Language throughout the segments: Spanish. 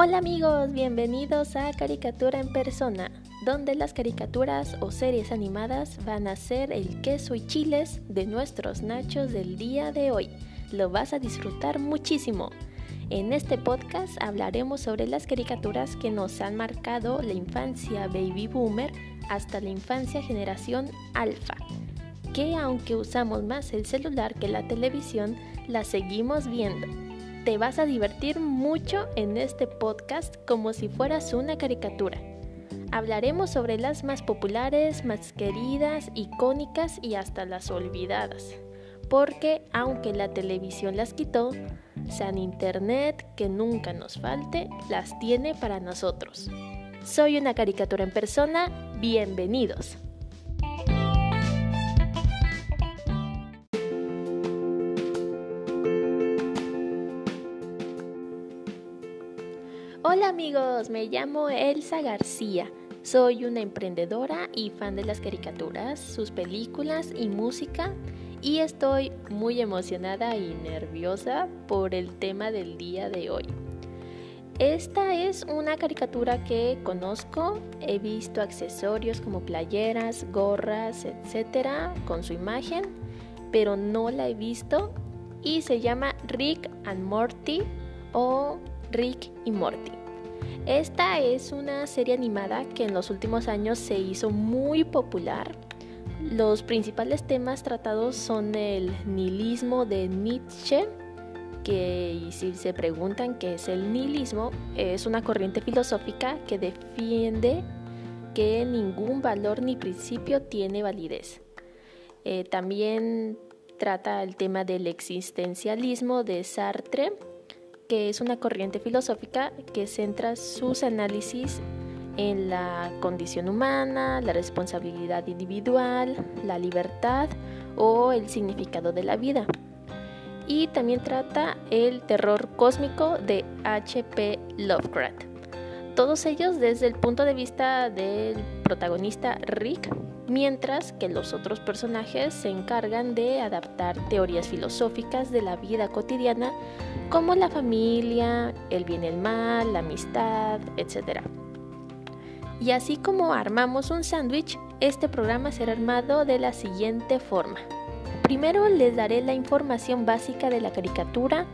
Hola amigos, bienvenidos a Caricatura en Persona, donde las caricaturas o series animadas van a ser el queso y chiles de nuestros nachos del día de hoy. Lo vas a disfrutar muchísimo. En este podcast hablaremos sobre las caricaturas que nos han marcado la infancia baby boomer hasta la infancia generación alfa, que aunque usamos más el celular que la televisión, la seguimos viendo te vas a divertir mucho en este podcast como si fueras una caricatura. Hablaremos sobre las más populares, más queridas, icónicas y hasta las olvidadas. Porque aunque la televisión las quitó, San Internet, que nunca nos falte, las tiene para nosotros. Soy una caricatura en persona, bienvenidos. Hola amigos, me llamo Elsa García. Soy una emprendedora y fan de las caricaturas, sus películas y música y estoy muy emocionada y nerviosa por el tema del día de hoy. Esta es una caricatura que conozco, he visto accesorios como playeras, gorras, etcétera, con su imagen, pero no la he visto y se llama Rick and Morty o Rick y Morty. Esta es una serie animada que en los últimos años se hizo muy popular. Los principales temas tratados son el nihilismo de Nietzsche, que si se preguntan qué es el nihilismo, es una corriente filosófica que defiende que ningún valor ni principio tiene validez. Eh, también trata el tema del existencialismo de Sartre, que es una corriente filosófica que centra sus análisis en la condición humana, la responsabilidad individual, la libertad o el significado de la vida. Y también trata el terror cósmico de H.P. Lovecraft. Todos ellos desde el punto de vista del protagonista Rick, mientras que los otros personajes se encargan de adaptar teorías filosóficas de la vida cotidiana como la familia, el bien y el mal, la amistad, etc. Y así como armamos un sándwich, este programa será armado de la siguiente forma. Primero les daré la información básica de la caricatura,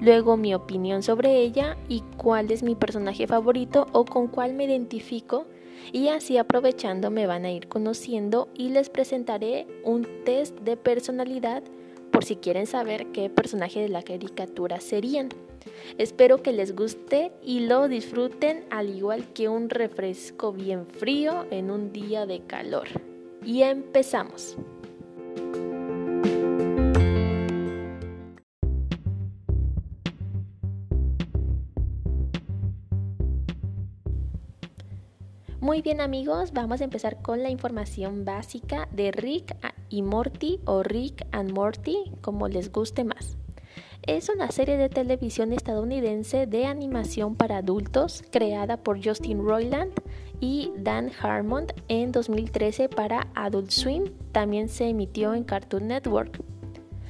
luego mi opinión sobre ella y cuál es mi personaje favorito o con cuál me identifico y así aprovechando me van a ir conociendo y les presentaré un test de personalidad por si quieren saber qué personaje de la caricatura serían. Espero que les guste y lo disfruten al igual que un refresco bien frío en un día de calor. Y empezamos. Muy bien amigos, vamos a empezar con la información básica de Rick y Morty o Rick and Morty, como les guste más. Es una serie de televisión estadounidense de animación para adultos creada por Justin Roiland y Dan Harmon en 2013 para Adult Swim. También se emitió en Cartoon Network.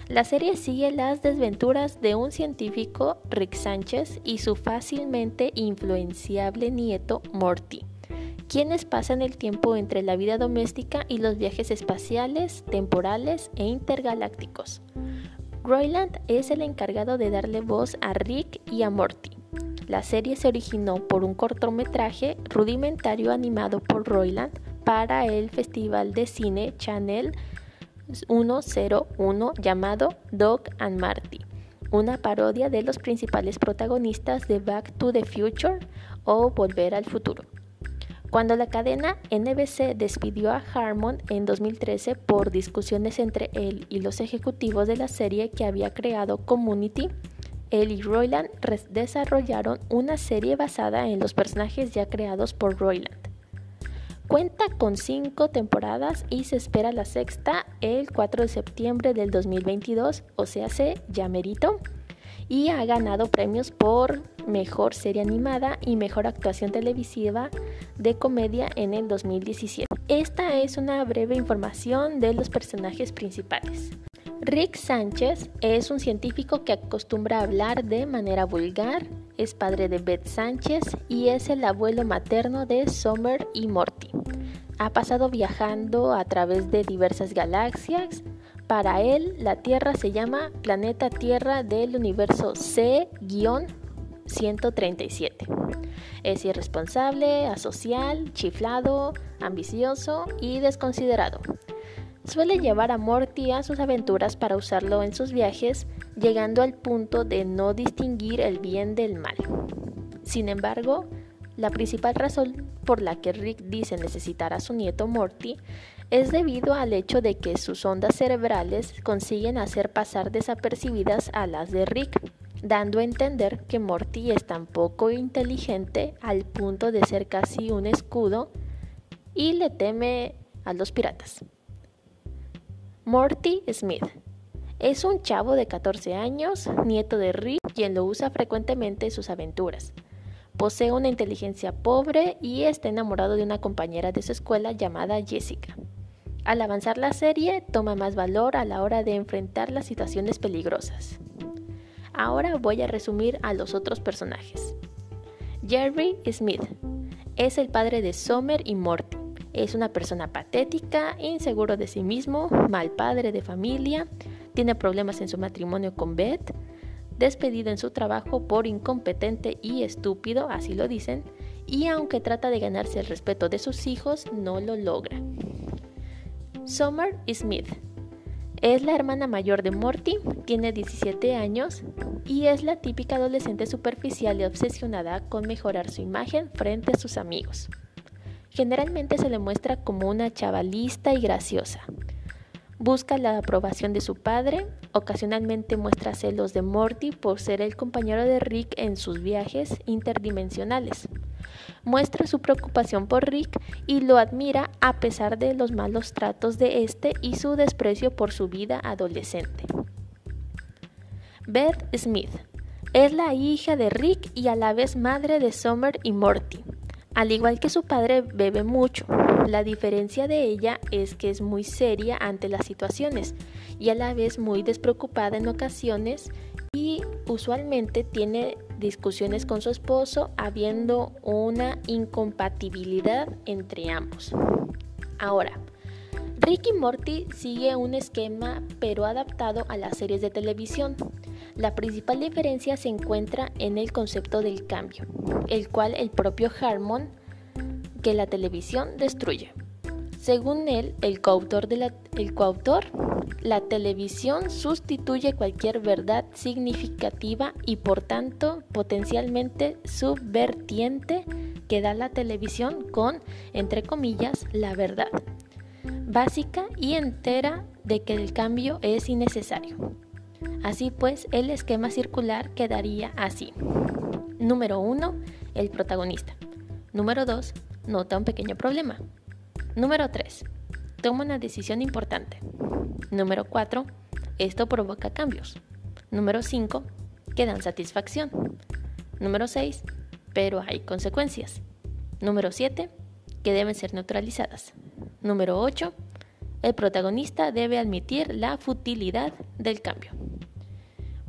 La serie sigue las desventuras de un científico, Rick Sánchez, y su fácilmente influenciable nieto, Morty quienes pasan el tiempo entre la vida doméstica y los viajes espaciales, temporales e intergalácticos. Royland es el encargado de darle voz a Rick y a Morty. La serie se originó por un cortometraje rudimentario animado por Royland para el Festival de Cine Channel 101 llamado Dog and Marty, una parodia de los principales protagonistas de Back to the Future o Volver al Futuro. Cuando la cadena NBC despidió a Harmon en 2013 por discusiones entre él y los ejecutivos de la serie que había creado Community, él y Royland desarrollaron una serie basada en los personajes ya creados por Royland. Cuenta con cinco temporadas y se espera la sexta el 4 de septiembre del 2022, o sea, se ya merito y ha ganado premios por Mejor Serie Animada y Mejor Actuación Televisiva de Comedia en el 2017. Esta es una breve información de los personajes principales. Rick Sánchez es un científico que acostumbra hablar de manera vulgar, es padre de Beth Sánchez y es el abuelo materno de Summer y Morty. Ha pasado viajando a través de diversas galaxias. Para él, la Tierra se llama planeta Tierra del universo C-137. Es irresponsable, asocial, chiflado, ambicioso y desconsiderado. Suele llevar a Morty a sus aventuras para usarlo en sus viajes, llegando al punto de no distinguir el bien del mal. Sin embargo, la principal razón por la que Rick dice necesitar a su nieto Morty es debido al hecho de que sus ondas cerebrales consiguen hacer pasar desapercibidas a las de Rick, dando a entender que Morty es tan poco inteligente al punto de ser casi un escudo y le teme a los piratas. Morty Smith es un chavo de 14 años, nieto de Rick, quien lo usa frecuentemente en sus aventuras. Posee una inteligencia pobre y está enamorado de una compañera de su escuela llamada Jessica. Al avanzar la serie, toma más valor a la hora de enfrentar las situaciones peligrosas. Ahora voy a resumir a los otros personajes. Jerry Smith es el padre de Summer y Morty. Es una persona patética, inseguro de sí mismo, mal padre de familia, tiene problemas en su matrimonio con Beth, despedido en su trabajo por incompetente y estúpido, así lo dicen, y aunque trata de ganarse el respeto de sus hijos, no lo logra. Summer Smith es la hermana mayor de Morty, tiene 17 años y es la típica adolescente superficial y obsesionada con mejorar su imagen frente a sus amigos. Generalmente se le muestra como una chavalista y graciosa, Busca la aprobación de su padre, ocasionalmente muestra celos de Morty por ser el compañero de Rick en sus viajes interdimensionales. Muestra su preocupación por Rick y lo admira a pesar de los malos tratos de este y su desprecio por su vida adolescente. Beth Smith es la hija de Rick y a la vez madre de Summer y Morty. Al igual que su padre, bebe mucho. La diferencia de ella es que es muy seria ante las situaciones y a la vez muy despreocupada en ocasiones y usualmente tiene discusiones con su esposo habiendo una incompatibilidad entre ambos. Ahora, Rick y Morty sigue un esquema pero adaptado a las series de televisión. La principal diferencia se encuentra en el concepto del cambio, el cual el propio Harmon que la televisión destruye. Según él, el coautor, de la, el coautor, la televisión sustituye cualquier verdad significativa y por tanto potencialmente subvertiente que da la televisión con, entre comillas, la verdad básica y entera de que el cambio es innecesario. Así pues, el esquema circular quedaría así. Número 1. El protagonista. Número 2. Nota un pequeño problema. Número 3. Toma una decisión importante. Número 4. Esto provoca cambios. Número 5. Que dan satisfacción. Número 6. Pero hay consecuencias. Número 7. Que deben ser neutralizadas. Número 8. El protagonista debe admitir la futilidad del cambio.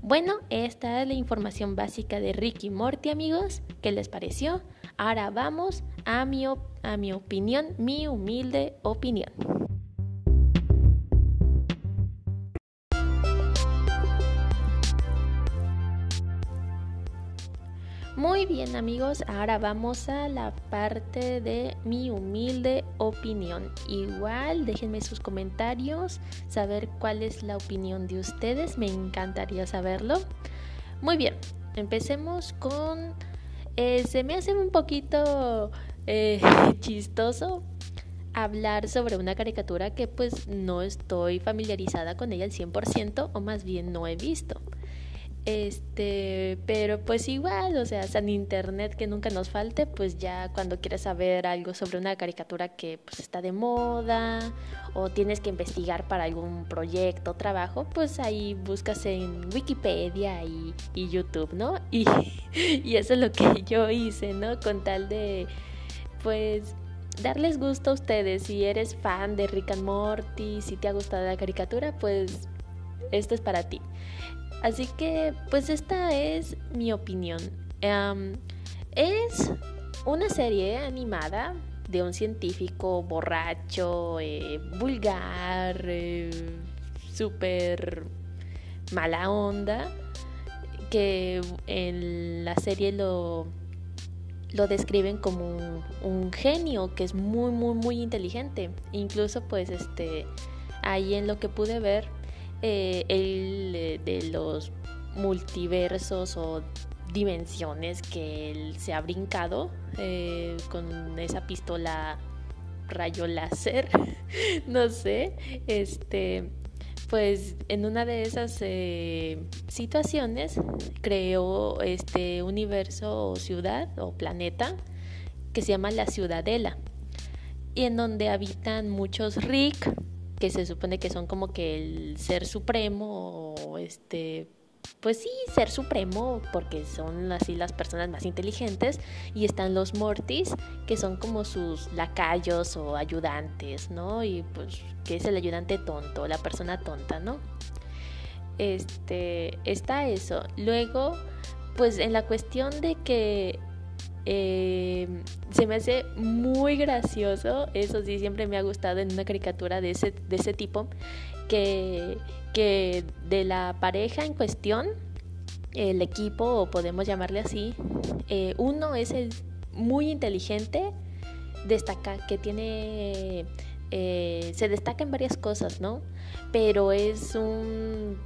Bueno, esta es la información básica de Ricky Morty, amigos. ¿Qué les pareció? Ahora vamos a mi, a mi opinión, mi humilde opinión. Muy bien amigos, ahora vamos a la parte de mi humilde opinión. Igual déjenme sus comentarios, saber cuál es la opinión de ustedes, me encantaría saberlo. Muy bien, empecemos con... Eh, se me hace un poquito eh, chistoso hablar sobre una caricatura que pues no estoy familiarizada con ella al 100% o más bien no he visto. Este, pero pues igual, o sea, en internet que nunca nos falte, pues ya cuando quieres saber algo sobre una caricatura que pues está de moda o tienes que investigar para algún proyecto trabajo, pues ahí buscas en Wikipedia y, y YouTube, ¿no? Y, y eso es lo que yo hice, ¿no? Con tal de, pues, darles gusto a ustedes. Si eres fan de Rick and Morty, si te ha gustado la caricatura, pues esto es para ti. Así que, pues esta es mi opinión. es una serie animada de un científico borracho, eh, vulgar, eh, súper mala onda, que en la serie lo, lo describen como un, genio que es muy, muy, muy inteligente. Incluso pues este, ahí en lo que pude ver, eh, el de los multiversos o dimensiones que él se ha brincado eh, con esa pistola rayo láser, no sé, este, pues en una de esas eh, situaciones creó este universo o ciudad o planeta que se llama la Ciudadela y en donde habitan muchos Rick que se supone que son como que el ser supremo o este pues sí, ser supremo, porque son así las personas más inteligentes, y están los Mortis, que son como sus lacayos o ayudantes, ¿no? Y pues, que es el ayudante tonto, la persona tonta, ¿no? Este, está eso. Luego, pues en la cuestión de que eh, se me hace muy gracioso, eso sí, siempre me ha gustado en una caricatura de ese, de ese tipo, que que de la pareja en cuestión, el equipo, o podemos llamarle así, eh, uno es el muy inteligente, destaca, que tiene, eh, se destaca en varias cosas, ¿no? Pero es un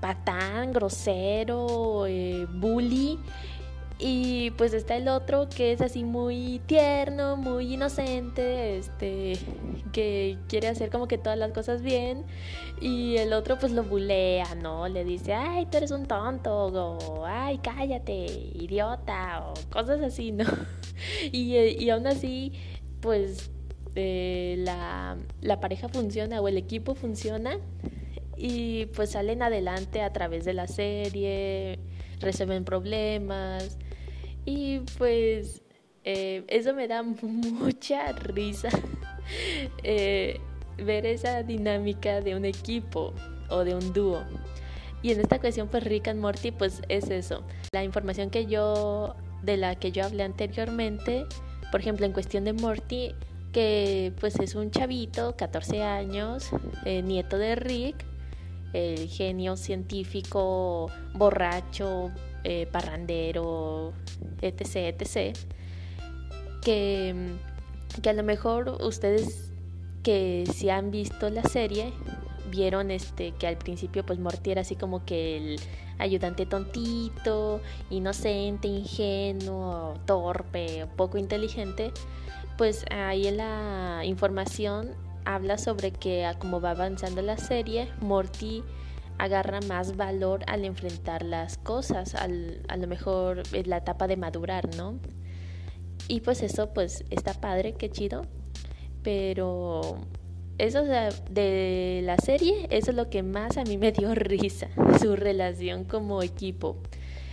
patán, grosero, bully y pues está el otro que es así muy tierno, muy inocente, este, que quiere hacer como que todas las cosas bien. Y el otro pues lo bulea, ¿no? Le dice, ay, tú eres un tonto, o ay, cállate, idiota, o cosas así, ¿no? Y, y aún así, pues eh, la, la pareja funciona o el equipo funciona y pues salen adelante a través de la serie, resuelven problemas y pues eh, eso me da mucha risa eh, ver esa dinámica de un equipo o de un dúo. Y en esta cuestión, pues Rick and Morty, pues es eso. La información que yo, de la que yo hablé anteriormente, por ejemplo, en cuestión de Morty, que pues es un chavito, 14 años, eh, nieto de Rick, el genio científico, borracho, eh, parrandero, etc., etc., que, que a lo mejor ustedes que si han visto la serie vieron este que al principio pues Morty era así como que el ayudante tontito, inocente, ingenuo, torpe, poco inteligente, pues ahí en la información habla sobre que como va avanzando la serie, Morty agarra más valor al enfrentar las cosas, al, a lo mejor es la etapa de madurar, ¿no? Y pues eso pues está padre, qué chido, pero eso de la serie, eso es lo que más a mí me dio risa, su relación como equipo.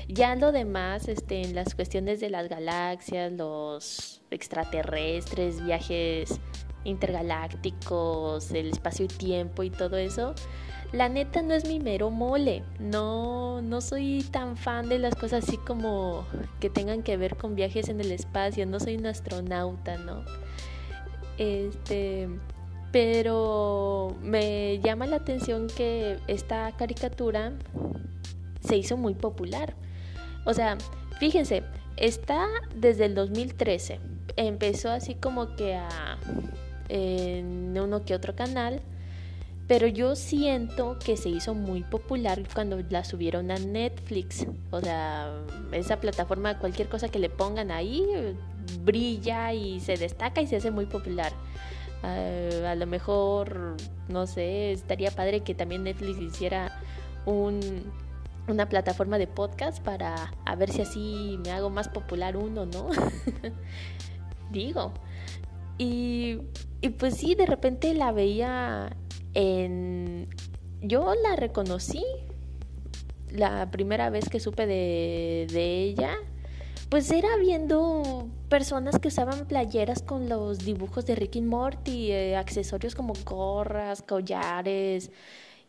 Ya lo demás, este, en las cuestiones de las galaxias, los extraterrestres, viajes intergalácticos, el espacio y tiempo y todo eso, la neta no es mi mero mole. No, no soy tan fan de las cosas así como que tengan que ver con viajes en el espacio. No soy un astronauta, ¿no? Este, pero me llama la atención que esta caricatura se hizo muy popular. O sea, fíjense, está desde el 2013. Empezó así como que a en uno que otro canal pero yo siento que se hizo muy popular cuando la subieron a Netflix. O sea, esa plataforma, cualquier cosa que le pongan ahí, brilla y se destaca y se hace muy popular. Uh, a lo mejor, no sé, estaría padre que también Netflix hiciera un, una plataforma de podcast para a ver si así me hago más popular uno, ¿no? Digo. Y, y pues sí, de repente la veía yo la reconocí la primera vez que supe de, ella, pues era viendo personas que usaban playeras con los dibujos de Ricky Morty, eh, accesorios como gorras, collares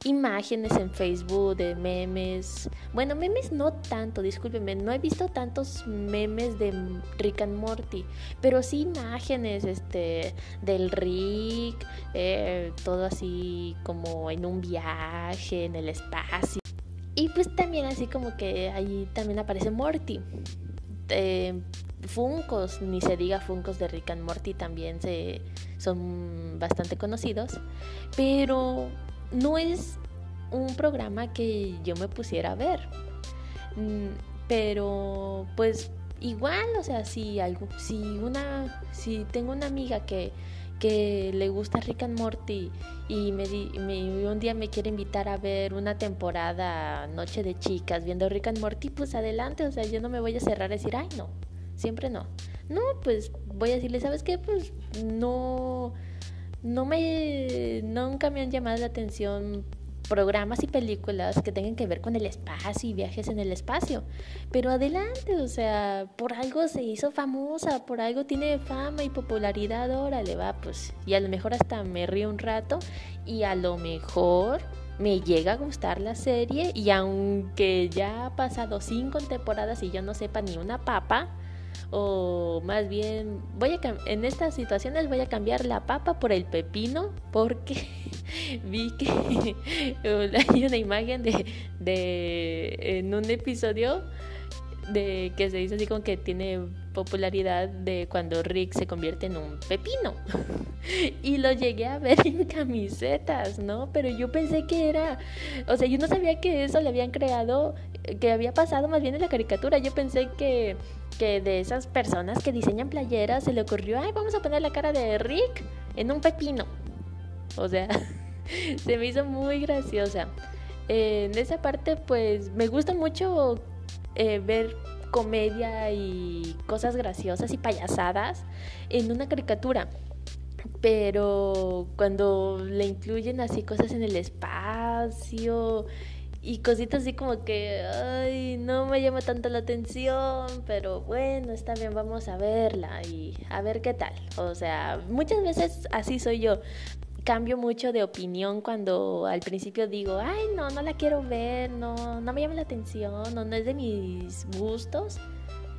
imágenes en Facebook de memes. Bueno, memes no tanto, discúlpeme, no he visto tantos memes de Rick and Morty, pero sí imágenes este, del Rick, eh, todo así como en un viaje, en el espacio. Y pues también así como que ahí también aparece Morty. Eh, Funcos, ni se diga Funcos de Rick and Morty también se, son bastante conocidos, pero no es un programa que yo me pusiera a ver. Mm, pero pues igual, o sea, si algo, si una, si tengo una amiga que, que le gusta Rick and Morty y me, me, un día me quiere invitar a ver una temporada Noche de Chicas viendo Rick and Morty, pues adelante, o sea, yo no me voy a cerrar a decir, ay no, siempre no. No, pues voy a decirle, ¿sabes qué? Pues no, no me, nunca me han llamado la atención programas y películas que tengan que ver con el espacio y viajes en el espacio. Pero adelante, o sea, por algo se hizo famosa, por algo tiene fama y popularidad, órale, va, pues, y a lo mejor hasta me río un rato y a lo mejor me llega a gustar la serie y aunque ya ha pasado cinco temporadas y yo no sepa ni una papa, o más bien voy a en estas situaciones voy a cambiar la papa por el pepino porque vi que hay una imagen de, de en un episodio de que se dice así como que tiene popularidad de cuando Rick se convierte en un pepino. y lo llegué a ver en camisetas, ¿no? Pero yo pensé que era, o sea, yo no sabía que eso le habían creado, que había pasado más bien en la caricatura. Yo pensé que que de esas personas que diseñan playeras se le ocurrió, ay, vamos a poner la cara de Rick en un pepino. O sea, se me hizo muy graciosa. en esa parte, pues, me gusta mucho eh, ver comedia y cosas graciosas y payasadas en una caricatura. Pero cuando le incluyen así cosas en el espacio y cositas así como que, ay, no me llama tanto la atención, pero bueno, está bien, vamos a verla y a ver qué tal. O sea, muchas veces así soy yo. Cambio mucho de opinión cuando al principio digo, ay, no, no la quiero ver, no, no me llama la atención, no, no es de mis gustos.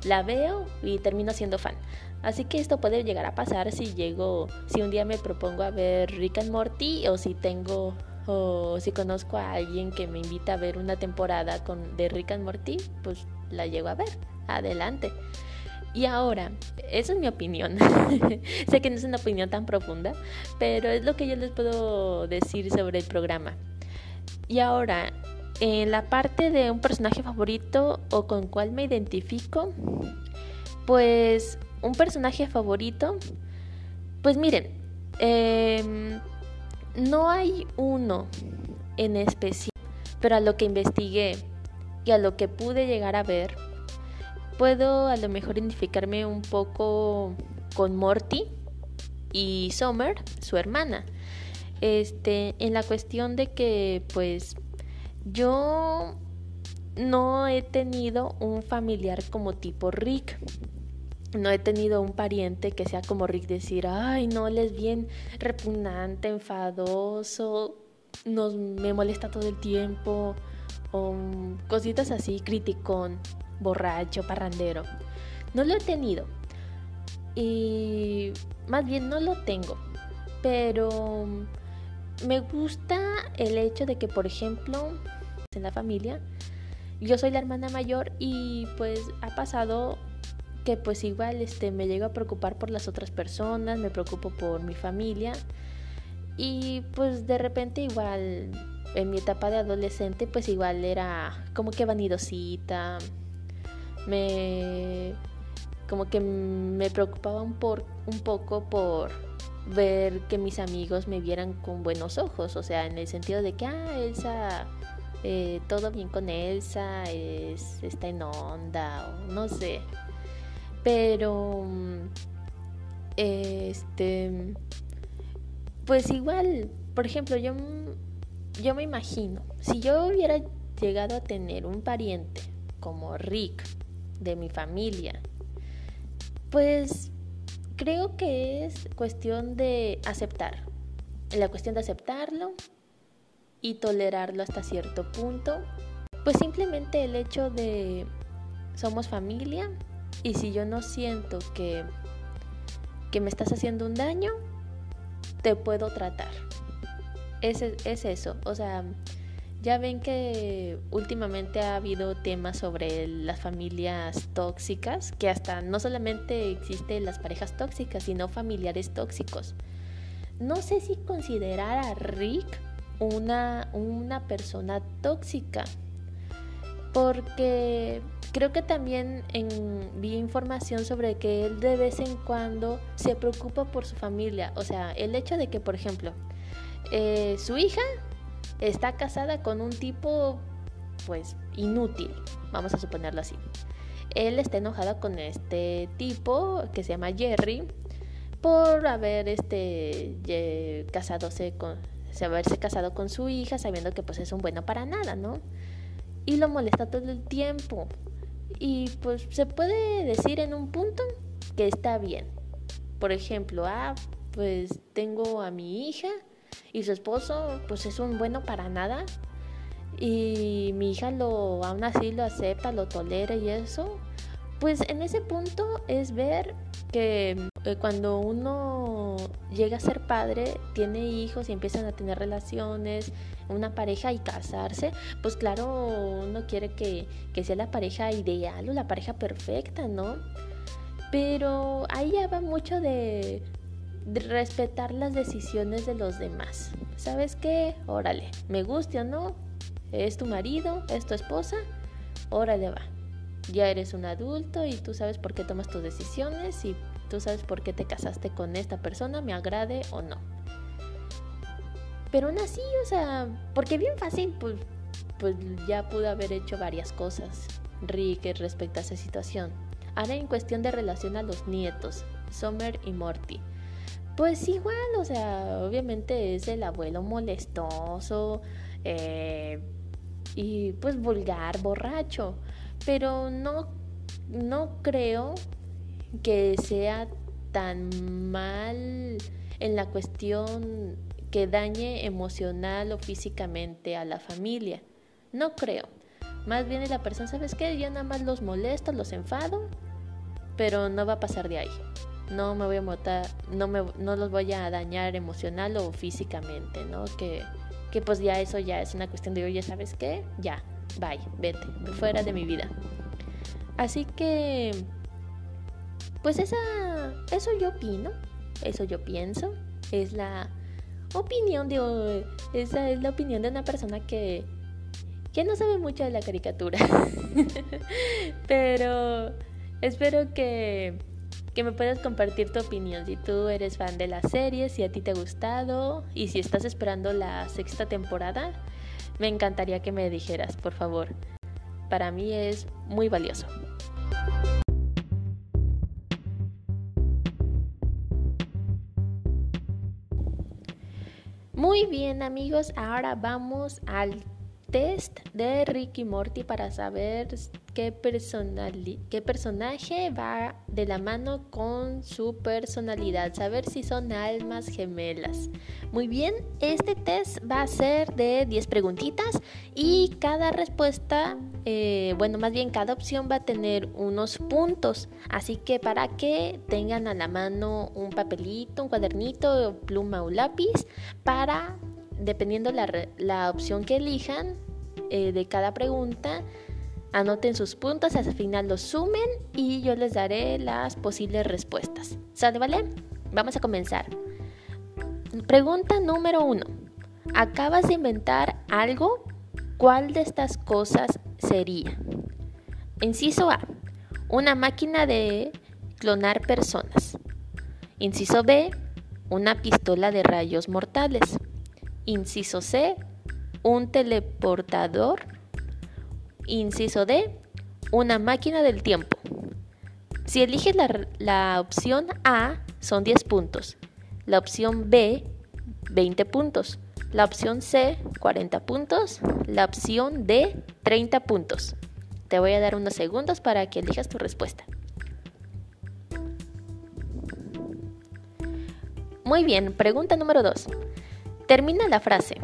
La veo y termino siendo fan. Así que esto puede llegar a pasar si llego, si un día me propongo a ver Rick and Morty o si tengo o si conozco a alguien que me invita a ver una temporada con, de Rick and Morty, pues la llego a ver. Adelante. Y ahora, esa es mi opinión. sé que no es una opinión tan profunda, pero es lo que yo les puedo decir sobre el programa. Y ahora, en la parte de un personaje favorito o con cuál me identifico, pues un personaje favorito, pues miren, eh, no hay uno en especial, pero a lo que investigué y a lo que pude llegar a ver, puedo a lo mejor identificarme un poco con Morty y Summer, su hermana. Este, en la cuestión de que pues yo no he tenido un familiar como tipo Rick no he tenido un pariente que sea como Rick decir, ay, no, él es bien repugnante, enfadoso, me molesta todo el tiempo, o cositas así, criticón, borracho, parrandero. No lo he tenido. Y más bien no lo tengo. Pero me gusta el hecho de que, por ejemplo, en la familia, yo soy la hermana mayor y pues ha pasado que pues igual este, me llego a preocupar por las otras personas, me preocupo por mi familia y pues de repente igual en mi etapa de adolescente pues igual era como que vanidosita, me como que me preocupaba un, por, un poco por ver que mis amigos me vieran con buenos ojos, o sea, en el sentido de que, ah, Elsa, eh, todo bien con Elsa, es, está en onda, o no sé. Pero, este, pues igual, por ejemplo, yo, yo me imagino, si yo hubiera llegado a tener un pariente como Rick de mi familia, pues creo que es cuestión de aceptar. La cuestión de aceptarlo y tolerarlo hasta cierto punto. Pues simplemente el hecho de somos familia y si yo no siento que, que me estás haciendo un daño, te puedo tratar. Es, es eso, o sea, ya ven que últimamente ha habido temas sobre las familias tóxicas, que hasta no solamente existen las parejas tóxicas, sino familiares tóxicos. No sé si considerar a Rick una, una persona tóxica, porque creo que también vi información sobre que él de vez en cuando se preocupa por su familia. O sea, el hecho de que, por ejemplo, eh, su hija está casada con un tipo, pues, inútil, vamos a suponerlo así. Él está enojado con este tipo que se llama Jerry por haber este haberse casado con su hija sabiendo que pues es un bueno para nada, ¿no? Y lo molesta todo el tiempo. Y pues se puede decir en un punto que está bien. Por ejemplo, ah, pues tengo a mi hija y su esposo pues es un bueno para nada y mi hija lo aún así lo acepta, lo tolera y eso, pues en ese punto es ver que eh, cuando uno llega a ser padre, tiene hijos y empiezan a tener relaciones, una pareja y casarse, pues claro, uno quiere que, que sea la pareja ideal o la pareja perfecta, ¿no? Pero ahí ya va mucho de, de respetar las decisiones de los demás. ¿Sabes qué? Órale, me guste o no, es tu marido, es tu esposa, órale va ya eres un adulto y tú sabes por qué tomas tus decisiones y tú sabes por qué te casaste con esta persona, me agrade o no. Pero aún así, o sea, porque bien fácil, pues, pues ya pudo haber hecho varias cosas Rick respecto a esa situación. Ahora en cuestión de relación a los nietos, Summer y Morty. Pues igual, o sea, obviamente es el abuelo molestoso eh, y pues vulgar, borracho pero no, no creo que sea tan mal en la cuestión que dañe emocional o físicamente a la familia. No creo. Más bien la persona, ¿sabes qué? Yo nada más los molesto, los enfado, pero no va a pasar de ahí. No me voy a matar, no, me, no los voy a dañar emocional o físicamente, ¿no? Que, que pues ya eso ya es una cuestión de, oye, ¿sabes qué? Ya, bye, vete, fuera de mi vida. Así que, pues esa, eso yo opino, eso yo pienso, es la opinión de, esa es la opinión de una persona que, que no sabe mucho de la caricatura. Pero espero que, que me puedas compartir tu opinión si tú eres fan de la serie, si a ti te ha gustado y si estás esperando la sexta temporada me encantaría que me dijeras, por favor. Para mí es muy valioso. Muy bien amigos, ahora vamos al test de Ricky Morty para saber qué, qué personaje va de la mano con su personalidad, saber si son almas gemelas. Muy bien, este test va a ser de 10 preguntitas y cada respuesta, eh, bueno, más bien cada opción va a tener unos puntos. Así que para que tengan a la mano un papelito, un cuadernito, pluma o lápiz para dependiendo la, la opción que elijan eh, de cada pregunta, anoten sus puntos, al final los sumen y yo les daré las posibles respuestas. ¿Sale, vale? Vamos a comenzar. Pregunta número uno. Acabas de inventar algo. ¿Cuál de estas cosas sería? Inciso A. Una máquina de clonar personas. Inciso B. Una pistola de rayos mortales. Inciso C, un teleportador. Inciso D, una máquina del tiempo. Si eliges la, opción A, son 10 puntos. La opción B, 20 puntos. La opción C, 40 puntos. La opción D, 30 puntos. Te voy a dar unos segundos para que elijas tu respuesta. Muy bien, pregunta número 2. Termina la frase.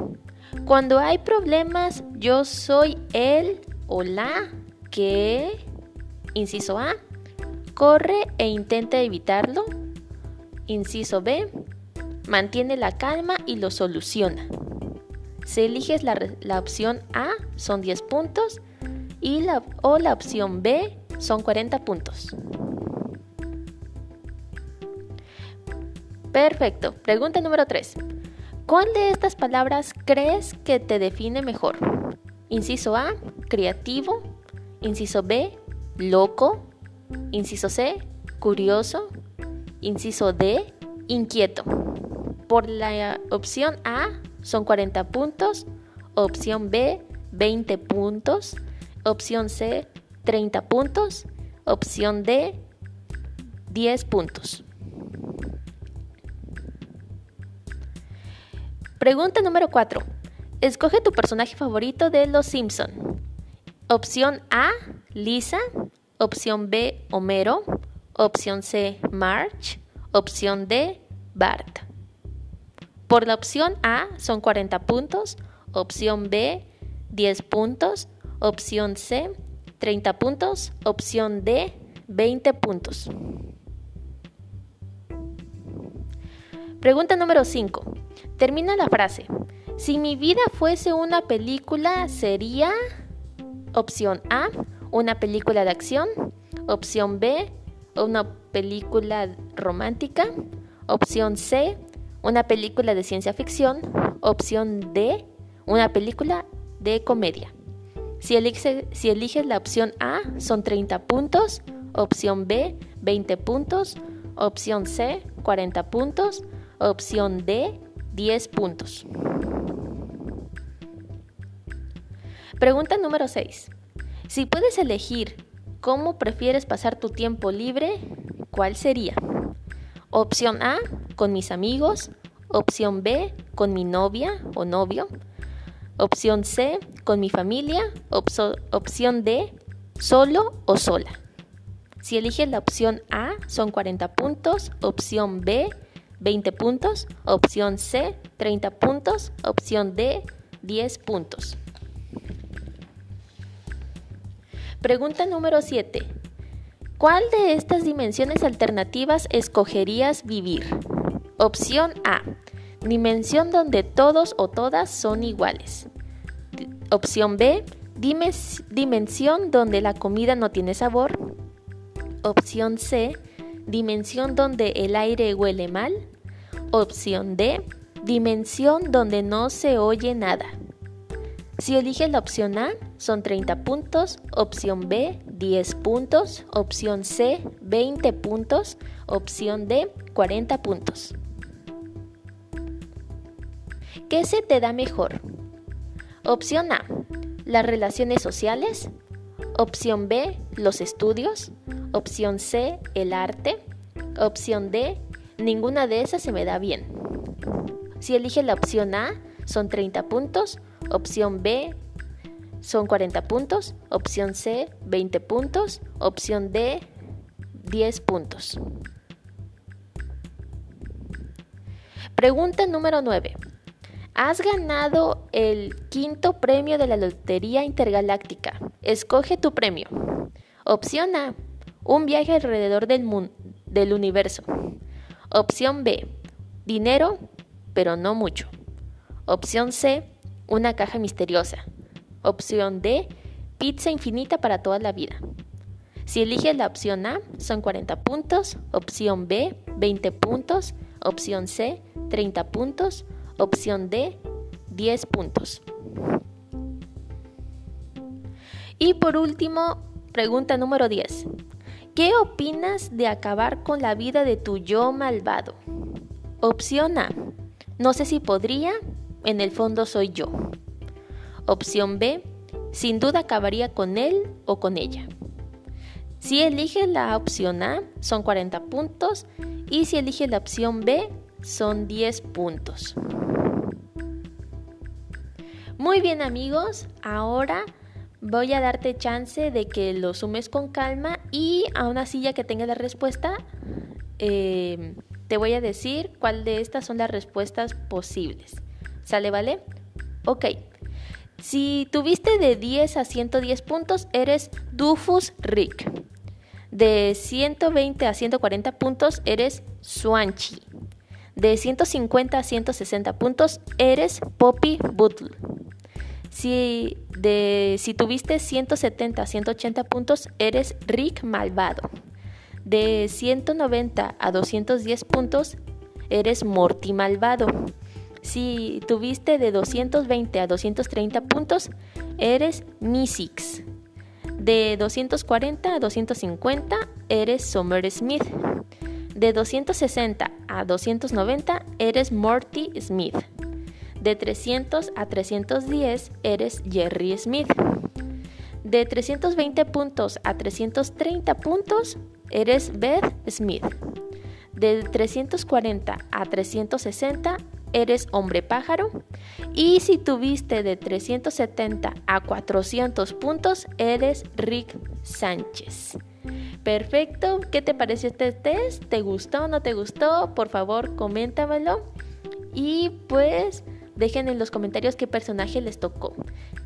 Cuando hay problemas, yo soy el o la que, inciso A, corre e intenta evitarlo. Inciso B, mantiene la calma y lo soluciona. Si eliges la, opción A, son 10 puntos y la, o la opción B, son 40 puntos. Perfecto. Pregunta número 3. ¿Cuál de estas palabras crees que te define mejor? Inciso A, creativo. Inciso B, loco. Inciso C, curioso. Inciso D, inquieto. Por la opción A son 40 puntos, opción B 20 puntos, opción C 30 puntos, opción D 10 puntos. Pregunta número 4. Escoge tu personaje favorito de Los Simpson. Opción A, Lisa. Opción B, Homero. Opción C, March. Opción D, Bart. Por la opción A son 40 puntos, opción B 10 puntos, opción C 30 puntos, opción D 20 puntos. Pregunta número 5. Termina la frase. Si mi vida fuese una película, sería opción A, una película de acción, opción B, una película romántica, opción C, una película de ciencia ficción, opción D, una película de comedia. Si, si eliges la opción A, son 30 puntos, opción B, 20 puntos, opción C, 40 puntos, opción D, 10 puntos. Pregunta número 6. Si puedes elegir cómo prefieres pasar tu tiempo libre, ¿cuál sería? Opción A, con mis amigos. Opción B, con mi novia o novio. Opción C, con mi familia. opción D, solo o sola. Si eliges la opción A, son 40 puntos. Opción B, 20 puntos. Opción C, 30 puntos. Opción D, 10 puntos. Pregunta número 7. ¿Cuál de estas dimensiones alternativas escogerías vivir? Opción A. Dimensión donde todos o todas son iguales. Opción B. Dimensión donde la comida no tiene sabor. Opción C. Dimensión donde el aire huele mal. Opción D. Dimensión donde no se oye nada. Si eliges la opción A, son 30 puntos, opción B, 10 puntos, opción C, 20 puntos, opción D, 40 puntos. ¿Qué se te da mejor? Opción A, las relaciones sociales. Opción B, los estudios. Opción C, el arte. Opción D, ninguna de esas se me da bien. Si eliges la opción A, son 30 puntos. Opción B son 40 puntos. Opción C 20 puntos. Opción D 10 puntos. Pregunta número 9. Has ganado el quinto premio de la Lotería Intergaláctica. Escoge tu premio. Opción A. Un viaje alrededor del, del universo. Opción B. Dinero, pero no mucho. Opción C una caja misteriosa. Opción D, pizza infinita para toda la vida. Si eliges la opción A, son 40 puntos, opción B, 20 puntos, opción C, 30 puntos, opción D, 10 puntos. Y por último, pregunta número 10. ¿Qué opinas de acabar con la vida de tu yo malvado? Opción A. No sé si podría, en el fondo soy yo. Opción B, sin duda acabaría con él o con ella. Si elige la opción A, son 40 puntos y si elige la opción B, son 10 puntos. Muy bien amigos, ahora voy a darte chance de que lo sumes con calma y aún así ya que tenga la respuesta, eh, te voy a decir cuál de estas son las respuestas posibles. ¿Sale, vale? Ok. Si tuviste de 10 a 110 puntos, eres Dufus Rick. De 120 a 140 puntos, eres Swanchi. De 150 a 160 puntos, eres Poppy Buttle. Si, tuviste 170 a 180 puntos, eres Rick Malvado. De 190 a 210 puntos, eres Morty Malvado. Si tuviste de 220 a 230 puntos, eres Misix. De 240 a 250, eres Summer Smith. De 260 a 290, eres Morty Smith. De 300 a 310 eres Jerry Smith. De 320 puntos a 330 puntos eres Beth Smith. De 340 a 360 eres hombre pájaro. Y si tuviste de 370 a 400 puntos, eres Rick Sánchez. Perfecto, ¿qué te pareció este test? ¿Te gustó o no te gustó? Por favor, coméntamelo. Y pues Dejen en los comentarios qué personaje les tocó.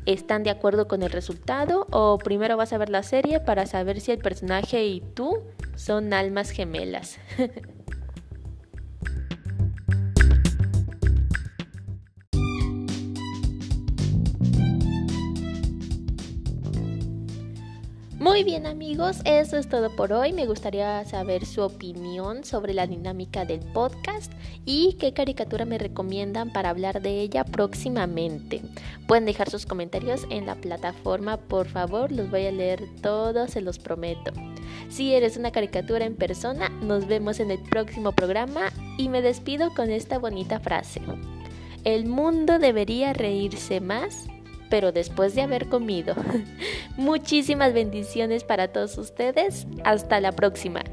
¿Están de acuerdo con el resultado o primero vas a ver la serie para saber si el personaje y tú son almas gemelas? Muy bien amigos, eso es todo por hoy. Me gustaría saber su opinión sobre la dinámica del podcast y qué caricatura me recomiendan para hablar de ella próximamente. Pueden dejar sus comentarios en la plataforma, por favor, los voy a leer todos, se los prometo. Si eres una caricatura en persona, nos vemos en el próximo programa y me despido con esta bonita frase. El mundo debería reírse más pero después de haber comido. Muchísimas bendiciones para todos ustedes. Hasta la próxima.